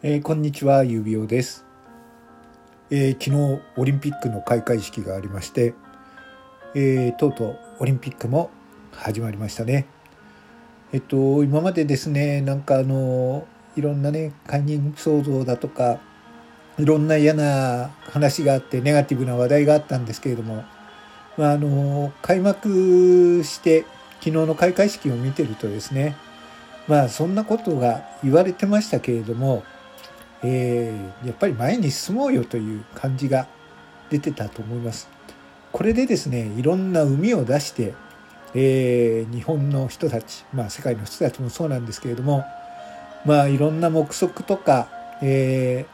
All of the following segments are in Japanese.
えー、こんにちは、ゆうびおです、えー、昨日オリンピックの開会式がありまして、えー、とうとうオリンピックも始まりましたね。えっと、今までですね、なんかあの、いろんなね、解任騒動だとか、いろんな嫌な話があって、ネガティブな話題があったんですけれども、まあ、あの、開幕して、昨日の開会式を見てるとですね、まあそんなことが言われてましたけれども、えー、やっぱり前に進もうよという感じが出てたと思います。これでですねいろんな海を出して、えー、日本の人たち、まあ、世界の人たちもそうなんですけれども、まあ、いろんな目測とか、え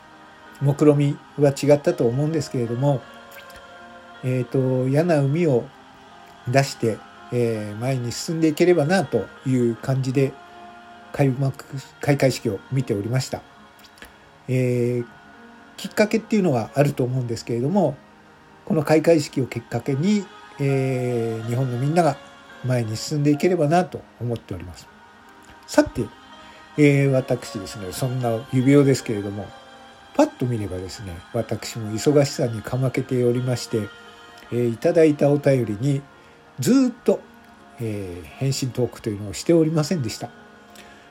ー、目論みは違ったと思うんですけれども、えーと、嫌な海を出して、えー、前に進んでいければなという感じで開幕開会式を見ておりました。えー、きっかけっていうのはあると思うんですけれどもこの開会式をきっかけに、えー、日本のみんなが前に進んでいければなと思っております。さて、えー、私ですねそんな指輪ですけれどもパッと見ればですね私も忙しさにかまけておりまして、えー、いただいたお便りにずっと、えー、返信トークというのをしておりませんでした。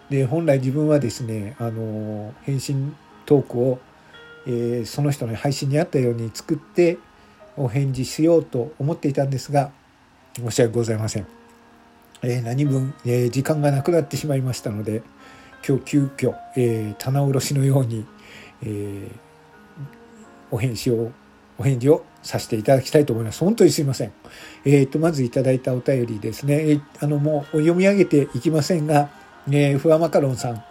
で本来自分はですねあの返信トークを、えー、その人の配信にあったように作ってお返事しようと思っていたんですが申し訳ございません。えー、何分、えー、時間がなくなってしまいましたので今日急遽、えー、棚卸しのように、えー、お返事をお返事をさせていただきたいと思います。本当にすいません。えっ、ー、と、まずいただいたお便りですね。えあの、もう読み上げていきませんが、えー、ふわマカロンさん、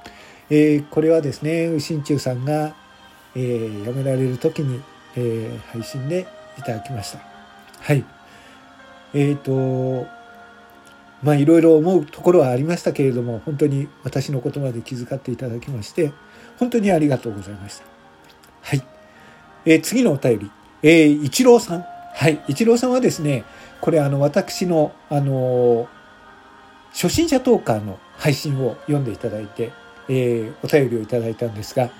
えー、これはですね心中さんが、えー、辞められる時に、えー、配信でいただきました。はい。えっ、とまあいろいろ思うところはありましたけれども本当に私のことまで気遣っていただきまして本当にありがとうございました。はい、えー、次のお便り、えー、一郎さん。はい。一郎さんはですねこれあの私のあの初心者トーカーの配信を読んでいただいてえー、お便りをいただいたんですが、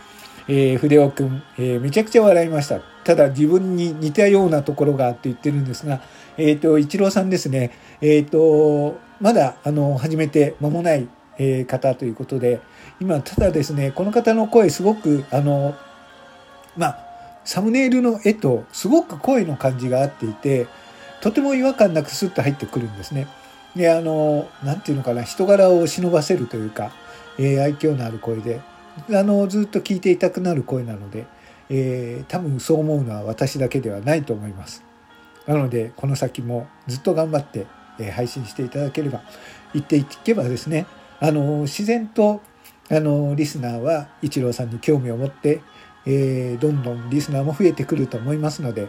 えー、筆尾くん、えー、めちゃくちゃ笑いました。ただ自分に似たようなところがあって言ってるんですが、えっ、ー、と、一郎さんですね、えっ、ー、と、まだ、あの、始めて間もない、えー、方ということで、今、ただですね、この方の声すごく、あの、まあ、サムネイルの絵とすごく声の感じが合っていて、とても違和感なくスッと入ってくるんですね。で、あの、なんていうのかな、人柄を忍ばせるというか、えー、愛嬌のある声であのずっと聞いていたくなる声なので、えー、多分そう思うのは私だけではないと思います。なのでこの先もずっと頑張って、え、配信していただければ言っていけばですねあの自然とあのリスナーは一郎さんに興味を持って、えー、どんどんリスナーも増えてくると思いますので、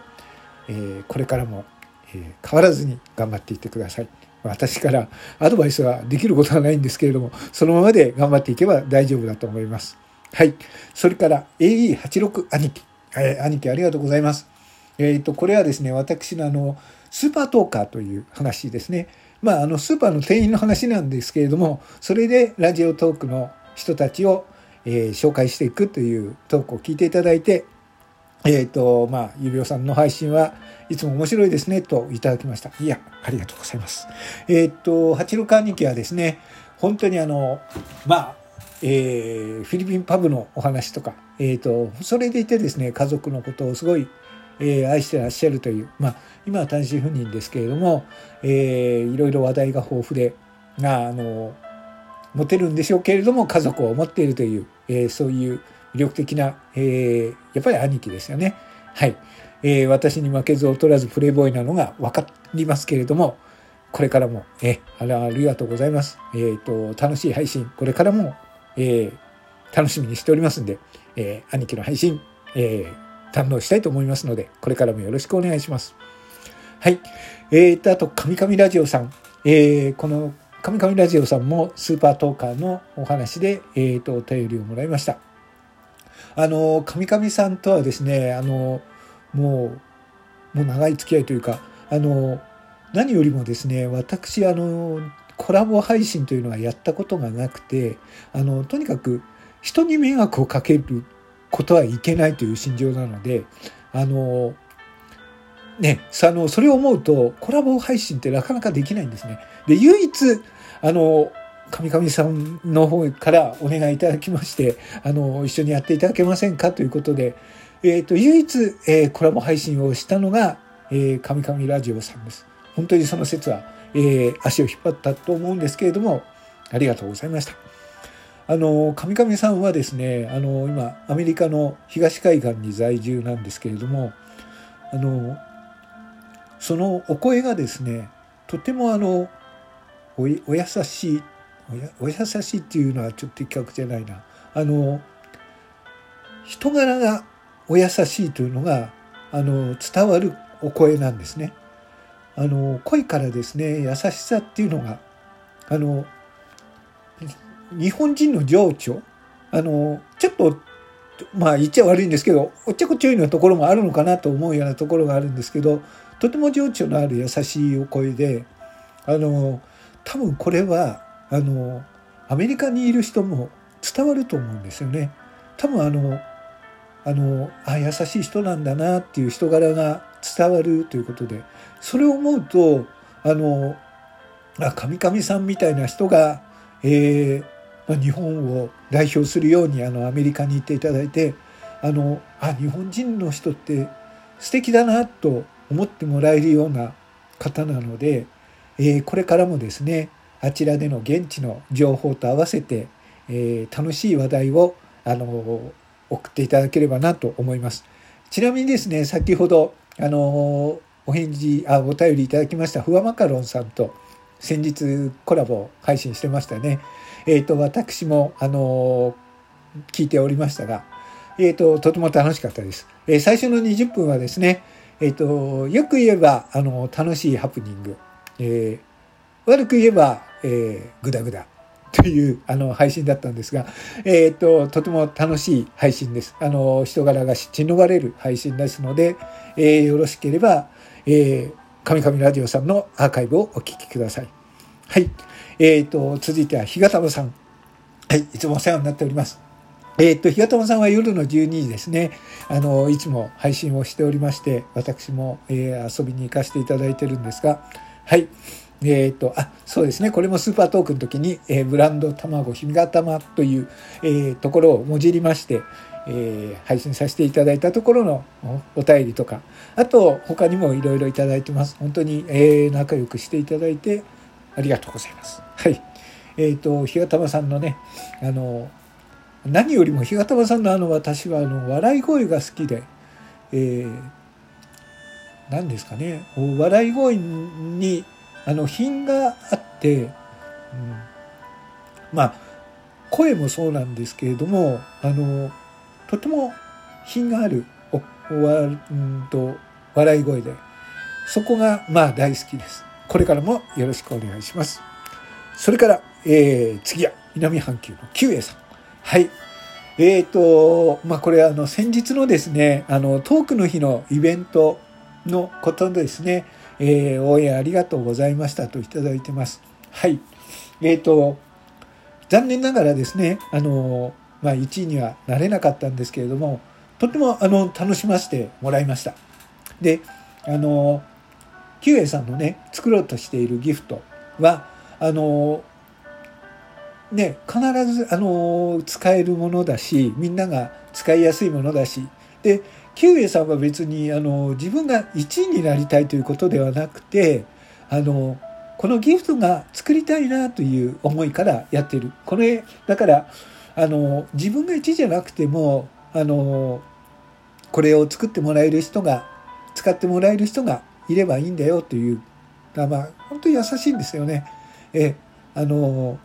え、これからも、え変わらずに頑張っていってください。私からアドバイスはできることはないんですけれども、そのままで頑張っていけば大丈夫だと思います。はい。それから AE86 兄貴。えー、兄貴ありがとうございます。えっ、ー、と、これはですね、私のあの、スーパートーカーという話ですね。まあ、あの、スーパーの店員の話なんですけれども、それでラジオトークの人たちを、えー、紹介していくというトークを聞いていただいて、えっ、ー、と、まあ、指輪さんの配信はいつも面白いですね、といただきました。いや、ありがとうございます。えっ、ー、と、八六兄貴はですね、本当にあの、まあ、えー、フィリピンパブのお話とか、えっ、ー、と、それでいてですね、家族のことをすごい、えー、愛してらっしゃるという、まあ、今は単身赴任ですけれども、えー、いろいろ話題が豊富で、あの、持てるんでしょうけれども、家族を持っているという、えー、そういう魅力的な、えー、やっぱり兄貴ですよね。はい。えー、私に負けず劣らずプレイボーイなのが分かりますけれども、これからも、えあありがとうございます。えっ、ー、と、楽しい配信、これからも、えー、楽しみにしておりますんで、えー、兄貴の配信、えー、堪能したいと思いますので、これからもよろしくお願いします。はい。えーと、あと、カミカミラジオさん。えー、この、カミカミラジオさんもスーパートーカーのお話で、えーと、お便りをもらいました。あの、カミカミさんとはですね、あの、もう、もう長い付き合いというか、あの、何よりもですね、私、あの、コラボ配信というのはやったことがなくて、あの、とにかく人に迷惑をかけることはいけないという心情なので、あの、ね、あの、それを思うと、コラボ配信ってなかなかできないんですね。で、唯一、あの、神々さんの方からお願いいただきまして、あの、一緒にやっていただけませんかということで、えっ、ー、と、唯一、えー、コラボ配信をしたのが、えー、神々ラジオさんです。本当にその説は、えー、足を引っ張ったと思うんですけれども、ありがとうございました。あの、神々さんはですね、あの、今、アメリカの東海岸に在住なんですけれども、あの、そのお声がですね、とてもあの、おお優しいお優しいっていうのはちょっと的確じゃないな。あの、人柄がお優しいというのが、あの、伝わるお声なんですね。あの、声からですね、優しさっていうのが、あの、日本人の情緒、あの、ちょっと、まあ言っちゃ悪いんですけど、おっちゃこちょいのところもあるのかなと思うようなところがあるんですけど、とても情緒のある優しいお声で、あの、多分これは、あのアメリカにいる人も伝わると思うんですよね。多分あのあのあ優しい人なんだなっていう人柄が伝わるということでそれを思うとあのあ神々さんみたいな人が、えーまあ、日本を代表するようにあのアメリカに行っていただいてあのあ日本人の人って素敵だなと思ってもらえるような方なので、えー、これからもですねあちらでの現地の情報と合わせて、えー、楽しい話題を、あの送っていただければなと思います。ちなみにですね、先ほど、あのお返事、あ、お便りいただきました、ふわマカロンさんと先日コラボ配信してましたね。えっ、ー、と、私も、あの聞いておりましたが、えっ、ー、と、とても楽しかったです。えー、最初の20分はですね、えっ、と、よく言えば、あの、楽しいハプニング。え悪く言えば、えー、グダグダ というあの配信だったんですが、えー、と、とても楽しい配信です。あの、人柄が血のれる配信ですので、えー、よろしければ、えー、神々ラジオさんのアーカイブをお聞きください。はい。えー、と、続いては、日がたまさん。はい。いつもお世話になっております。えー、と、日がたまさんは夜の12時ですね。あの、いつも配信をしておりまして、私も、えー、遊びに行かせていただいてるんですが、はい。えっ、ー、と、あ、そうですね。これもスーパートークの時に、えー、ブランド卵、ひみがたまという、えー、ところをもじりまして、え、配信させていただいたところのお便りとか、あと他にもいろいろいただいてます。本当に、え、仲良くしていただいてありがとうございます。はい。えっ、と、ひがたまさんのね、あの、何よりもひがたまさんのあの私はあの笑い声が好きで、えー、何ですかね、笑い声にあの品があって、うん、まあ声もそうなんですけれどもあのとても品があるおおわうんと笑い声でそこがまあ大好きです。これからもよろしくお願いします。それから、えー、次は南半球のキュウエさん。はい。えっ、ー、と、まあ、これあの先日のですね、あのトークの日のイベントのことですね、えー、応援ありがとうございましたといただいてます。はい。えっ、ー、と、残念ながらですね、あの、まあ、1位にはなれなかったんですけれども、とても、あの、楽しませてもらいました。で、あの、キウエさんのね、作ろうとしているギフトは、あの、ね、必ず、あの、使えるものだし、みんなが使いやすいものだし、で、キウエさんは別にあの自分が1位になりたいということではなくてあのこのギフトが作りたいなという思いからやってるこれだからあの自分が1位じゃなくてもあのこれを作ってもらえる人が使ってもらえる人がいればいいんだよというまあ本当に優しいんですよね。えあの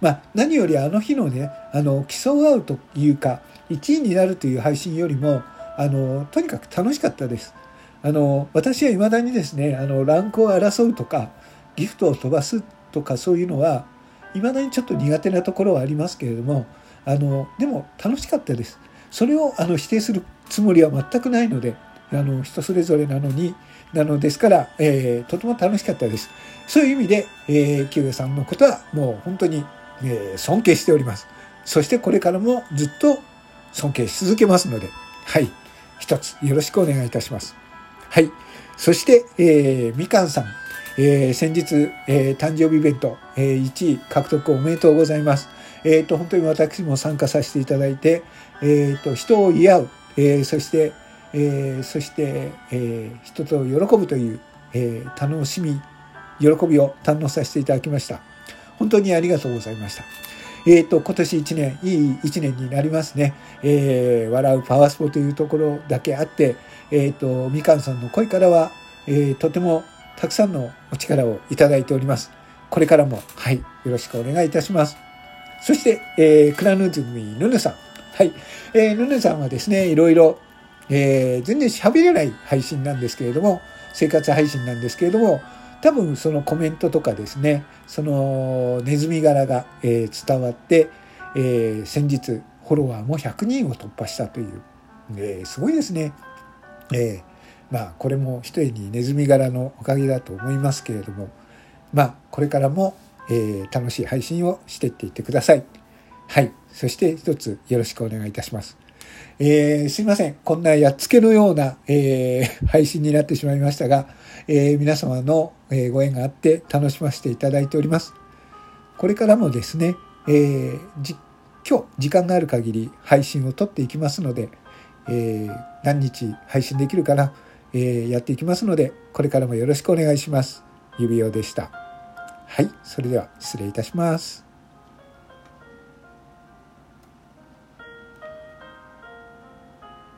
まあ、何よりあの日のねあの競い合うというか1位になるという配信よりもあのとにかく楽しかったです。あの私は未だにですねあのランクを争うとかギフトを飛ばすとかそういうのは未だにちょっと苦手なところはありますけれどもあのでも楽しかったです。それをあの否定するつもりは全くないのであの人それぞれなのになのですから、えー、とても楽しかったです。そういう意味で、えー、キさんのことはもう本当に、えー、尊敬しております。そしてこれからもずっと尊敬し続けますので、はい。一つよろしくお願いいたします。はい。そして、えー、みかんさん、えー、先日、えー、誕生日イベント、えー、1位獲得おめでとうございます。えっ、ー、と、本当に私も参加させていただいて、えっ、ー、と、人を癒う、えー、そして、えー、そして、えー、人と喜ぶという、えー、楽しみ、喜びを堪能させていただきました。本当にありがとうございました。えっ、ー、と、今年1年、いい1年になりますね。えー、笑うパワースポというところだけあって、えっ、ー、と、みかんさんの声からは、えー、とてもたくさんのお力をいただいております。これからも、はい、よろしくお願いいたします。そして、えー、クラヌズミヌヌさん。はい。えー、ヌヌさんはですね、いろいろ、えー、全然喋れない配信なんですけれども、生活配信なんですけれども、多分そのコメントとかですね、そのネズミ柄が、えー、伝わって、えー、先日フォロワーも100人を突破したという、えー、すごいですね。えー、まあこれも一重にネズミ柄のおかげだと思いますけれども、まあこれからも、えー、楽しい配信をしていっていってください。はい。そして一つよろしくお願いいたします。えー、すいません。こんなやっつけのような、えー、配信になってしまいましたが、えー、皆様の、えご縁があって楽しませていただいております。これからもですね、え今日時間がある限り配信を撮っていきますので、え何日配信できるかな、えやっていきますので、これからもよろしくお願いします。指輪でした。はい、それでは失礼いたします。